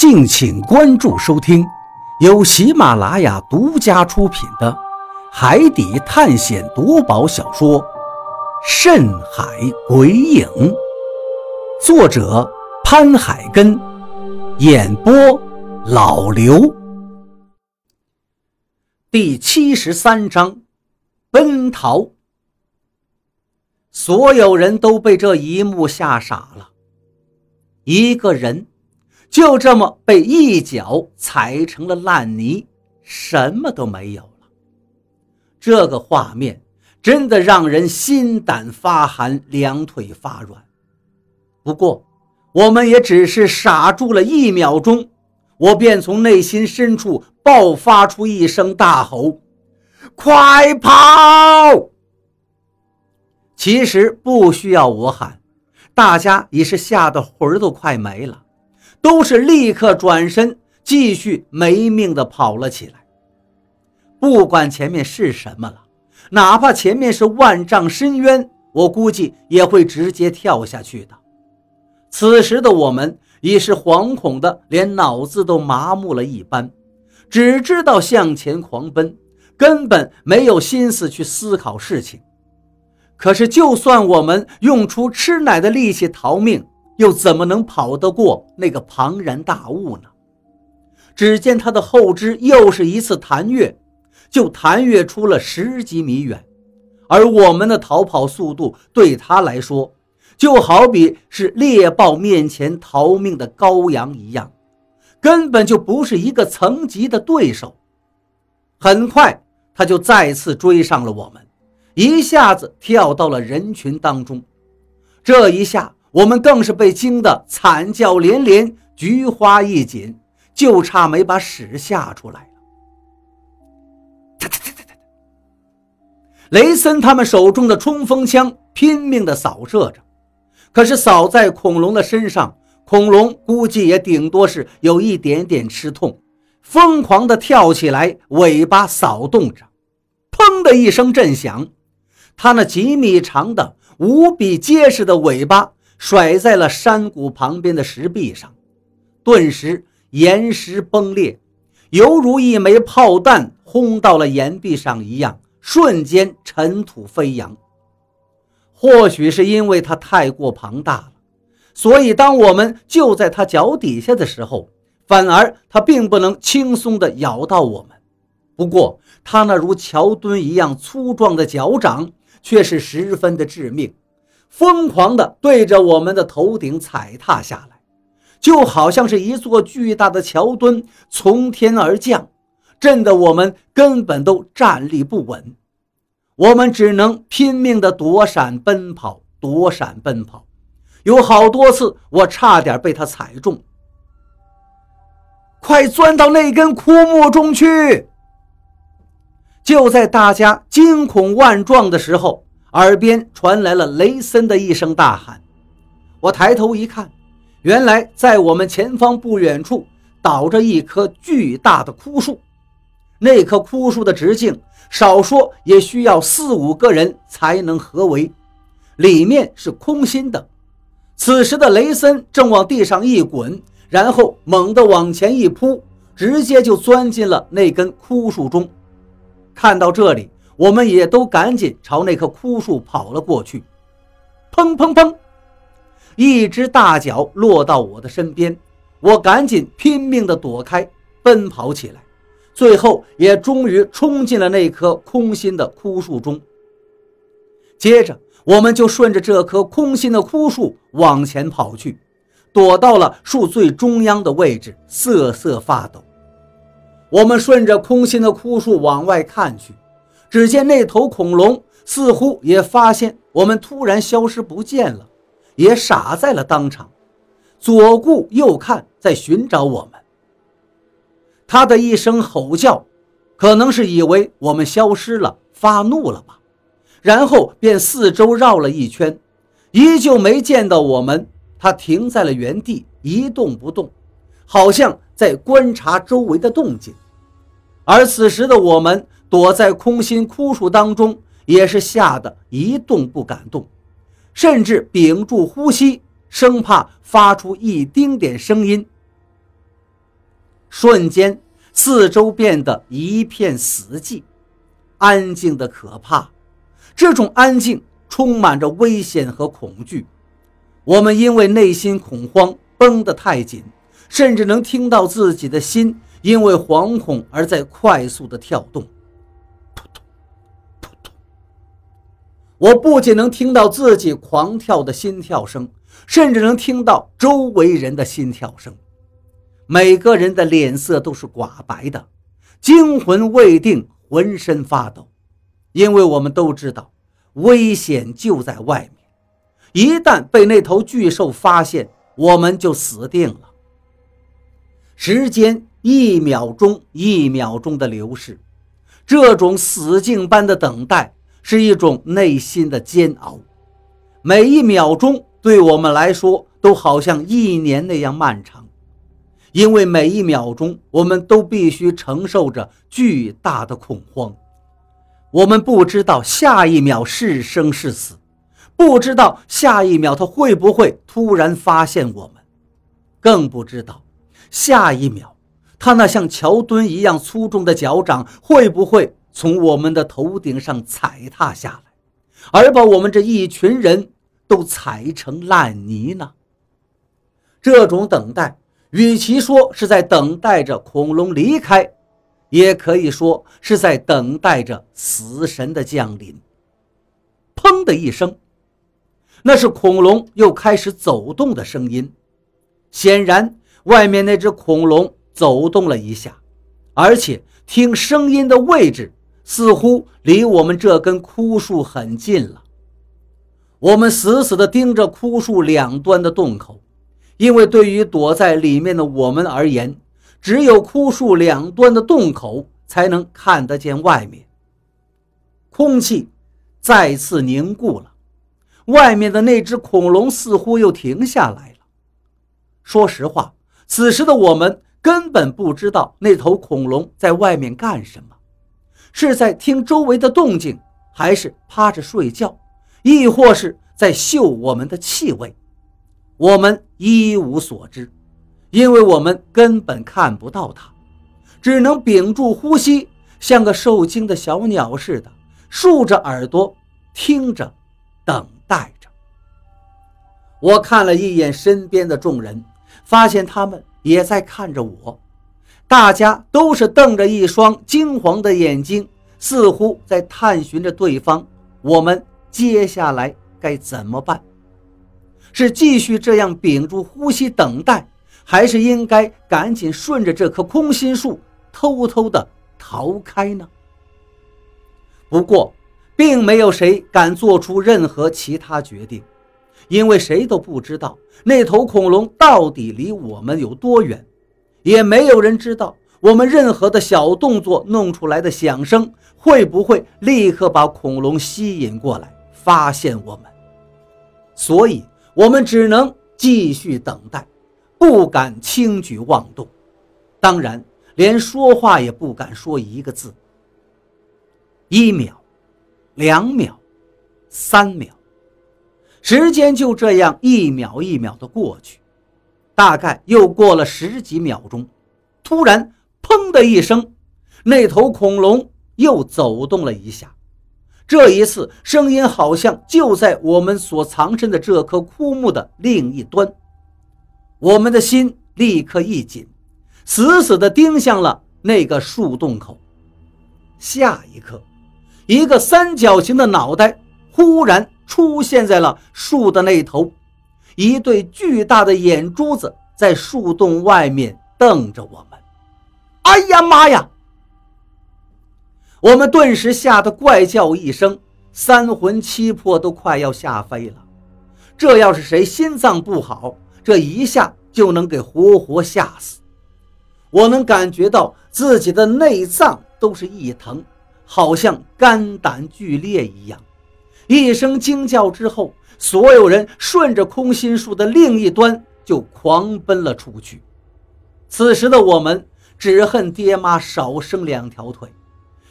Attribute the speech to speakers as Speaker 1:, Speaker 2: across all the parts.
Speaker 1: 敬请关注收听，由喜马拉雅独家出品的《海底探险夺宝小说》《深海鬼影》，作者潘海根，演播老刘。第七十三章，奔逃。所有人都被这一幕吓傻了，一个人。就这么被一脚踩成了烂泥，什么都没有了。这个画面真的让人心胆发寒，两腿发软。不过，我们也只是傻住了一秒钟，我便从内心深处爆发出一声大吼：“快跑！”其实不需要我喊，大家已是吓得魂儿都快没了。都是立刻转身，继续没命的跑了起来。不管前面是什么了，哪怕前面是万丈深渊，我估计也会直接跳下去的。此时的我们已是惶恐的，连脑子都麻木了一般，只知道向前狂奔，根本没有心思去思考事情。可是，就算我们用出吃奶的力气逃命，又怎么能跑得过那个庞然大物呢？只见他的后肢又是一次弹跃，就弹跃出了十几米远，而我们的逃跑速度对他来说，就好比是猎豹面前逃命的羔羊一样，根本就不是一个层级的对手。很快，他就再次追上了我们，一下子跳到了人群当中。这一下。我们更是被惊得惨叫连连，菊花一紧，就差没把屎吓出来了。雷森他们手中的冲锋枪拼命地扫射着，可是扫在恐龙的身上，恐龙估计也顶多是有一点点吃痛，疯狂地跳起来，尾巴扫动着，砰的一声震响，它那几米长的、无比结实的尾巴。甩在了山谷旁边的石壁上，顿时岩石崩裂，犹如一枚炮弹轰到了岩壁上一样，瞬间尘土飞扬。或许是因为它太过庞大了，所以当我们就在它脚底下的时候，反而它并不能轻松地咬到我们。不过，它那如桥墩一样粗壮的脚掌却是十分的致命。疯狂地对着我们的头顶踩踏下来，就好像是一座巨大的桥墩从天而降，震得我们根本都站立不稳。我们只能拼命地躲闪奔跑，躲闪奔跑。有好多次，我差点被他踩中。快钻到那根枯木中去！就在大家惊恐万状的时候。耳边传来了雷森的一声大喊，我抬头一看，原来在我们前方不远处倒着一棵巨大的枯树。那棵枯树的直径，少说也需要四五个人才能合围，里面是空心的。此时的雷森正往地上一滚，然后猛地往前一扑，直接就钻进了那根枯树中。看到这里。我们也都赶紧朝那棵枯树跑了过去，砰砰砰，一只大脚落到我的身边，我赶紧拼命地躲开，奔跑起来，最后也终于冲进了那棵空心的枯树中。接着，我们就顺着这棵空心的枯树往前跑去，躲到了树最中央的位置，瑟瑟发抖。我们顺着空心的枯树往外看去。只见那头恐龙似乎也发现我们突然消失不见了，也傻在了当场，左顾右看，在寻找我们。他的一声吼叫，可能是以为我们消失了，发怒了吧，然后便四周绕了一圈，依旧没见到我们。他停在了原地，一动不动，好像在观察周围的动静。而此时的我们。躲在空心枯树当中，也是吓得一动不敢动，甚至屏住呼吸，生怕发出一丁点声音。瞬间，四周变得一片死寂，安静的可怕。这种安静充满着危险和恐惧。我们因为内心恐慌绷得太紧，甚至能听到自己的心因为惶恐而在快速的跳动。我不仅能听到自己狂跳的心跳声，甚至能听到周围人的心跳声。每个人的脸色都是寡白的，惊魂未定，浑身发抖，因为我们都知道危险就在外面，一旦被那头巨兽发现，我们就死定了。时间一秒钟一秒钟的流逝，这种死境般的等待是一种内心的煎熬，每一秒钟对我们来说都好像一年那样漫长。因为每一秒钟，我们都必须承受着巨大的恐慌。我们不知道下一秒是生是死，不知道下一秒他会不会突然发现我们，更不知道下一秒他那像桥墩一样粗重的脚掌会不会从我们的头顶上踩踏下来，而把我们这一群人都踩成烂泥呢？这种等待。与其说是在等待着恐龙离开，也可以说是在等待着死神的降临。砰的一声，那是恐龙又开始走动的声音。显然，外面那只恐龙走动了一下，而且听声音的位置似乎离我们这根枯树很近了。我们死死地盯着枯树两端的洞口。因为对于躲在里面的我们而言，只有枯树两端的洞口才能看得见外面。空气再次凝固了，外面的那只恐龙似乎又停下来了。说实话，此时的我们根本不知道那头恐龙在外面干什么，是在听周围的动静，还是趴着睡觉，亦或是在嗅我们的气味。我们一无所知，因为我们根本看不到它，只能屏住呼吸，像个受惊的小鸟似的，竖着耳朵听着，等待着。我看了一眼身边的众人，发现他们也在看着我，大家都是瞪着一双惊黄的眼睛，似乎在探寻着对方。我们接下来该怎么办？是继续这样屏住呼吸等待，还是应该赶紧顺着这棵空心树偷偷的逃开呢？不过，并没有谁敢做出任何其他决定，因为谁都不知道那头恐龙到底离我们有多远，也没有人知道我们任何的小动作弄出来的响声会不会立刻把恐龙吸引过来，发现我们。所以。我们只能继续等待，不敢轻举妄动，当然连说话也不敢说一个字。一秒，两秒，三秒，时间就这样一秒一秒的过去，大概又过了十几秒钟，突然“砰”的一声，那头恐龙又走动了一下。这一次，声音好像就在我们所藏身的这棵枯木的另一端。我们的心立刻一紧，死死地盯向了那个树洞口。下一刻，一个三角形的脑袋忽然出现在了树的那头，一对巨大的眼珠子在树洞外面瞪着我们。哎呀妈呀！我们顿时吓得怪叫一声，三魂七魄都快要吓飞了。这要是谁心脏不好，这一下就能给活活吓死。我能感觉到自己的内脏都是一疼，好像肝胆俱裂一样。一声惊叫之后，所有人顺着空心树的另一端就狂奔了出去。此时的我们只恨爹妈少生两条腿。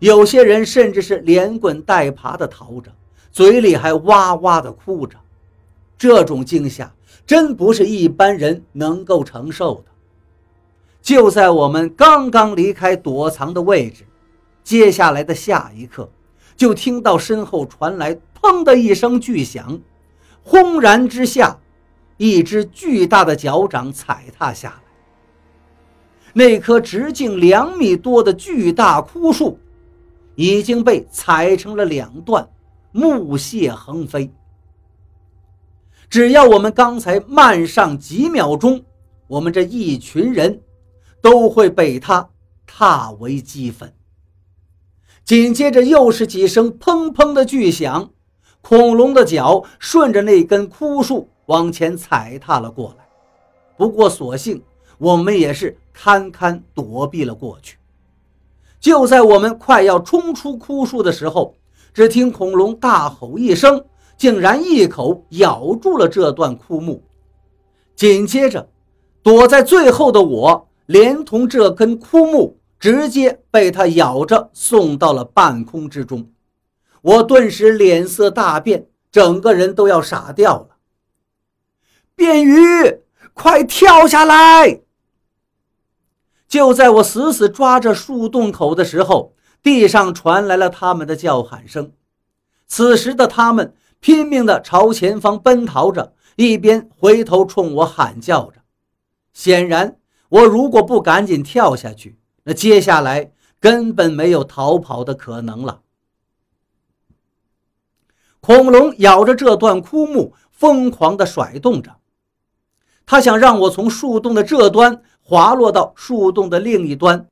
Speaker 1: 有些人甚至是连滚带爬地逃着，嘴里还哇哇地哭着。这种惊吓真不是一般人能够承受的。就在我们刚刚离开躲藏的位置，接下来的下一刻，就听到身后传来“砰”的一声巨响，轰然之下，一只巨大的脚掌踩踏下来。那棵直径两米多的巨大枯树，已经被踩成了两段，木屑横飞。只要我们刚才慢上几秒钟，我们这一群人都会被他踏为齑粉。紧接着又是几声砰砰的巨响，恐龙的脚顺着那根枯树往前踩踏了过来。不过所幸。我们也是堪堪躲避了过去。就在我们快要冲出枯树的时候，只听恐龙大吼一声，竟然一口咬住了这段枯木。紧接着，躲在最后的我，连同这根枯木，直接被它咬着送到了半空之中。我顿时脸色大变，整个人都要傻掉了。便鱼，快跳下来！就在我死死抓着树洞口的时候，地上传来了他们的叫喊声。此时的他们拼命地朝前方奔逃着，一边回头冲我喊叫着。显然，我如果不赶紧跳下去，那接下来根本没有逃跑的可能了。恐龙咬着这段枯木，疯狂地甩动着，它想让我从树洞的这端。滑落到树洞的另一端，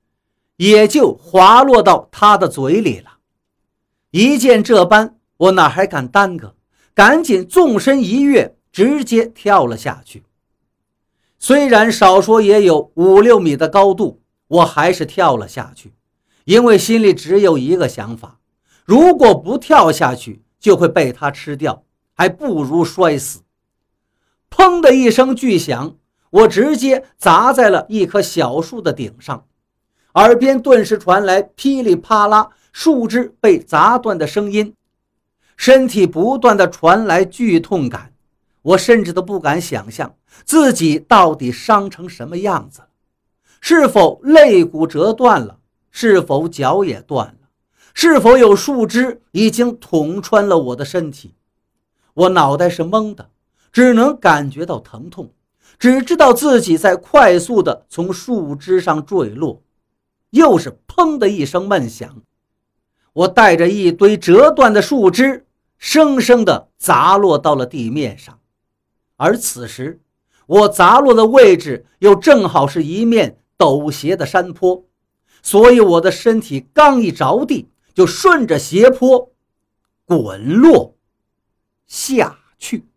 Speaker 1: 也就滑落到他的嘴里了。一见这般，我哪还敢耽搁，赶紧纵身一跃，直接跳了下去。虽然少说也有五六米的高度，我还是跳了下去，因为心里只有一个想法：如果不跳下去，就会被他吃掉，还不如摔死。砰的一声巨响。我直接砸在了一棵小树的顶上，耳边顿时传来噼里啪啦树枝被砸断的声音，身体不断的传来剧痛感，我甚至都不敢想象自己到底伤成什么样子，是否肋骨折断了，是否脚也断了，是否有树枝已经捅穿了我的身体？我脑袋是懵的，只能感觉到疼痛。只知道自己在快速的从树枝上坠落，又是“砰”的一声闷响，我带着一堆折断的树枝，生生的砸落到了地面上。而此时，我砸落的位置又正好是一面陡斜的山坡，所以我的身体刚一着地，就顺着斜坡滚落下去。